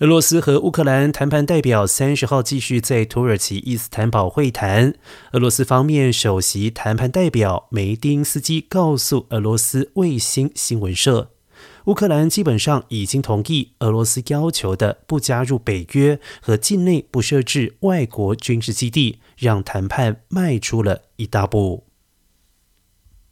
俄罗斯和乌克兰谈判代表三十号继续在土耳其伊斯坦堡会谈。俄罗斯方面首席谈判代表梅丁斯基告诉俄罗斯卫星新闻社乌克兰基本上已经同意俄罗斯要求的不加入北约和境内不设置外国军事基地让谈判迈出了一大步。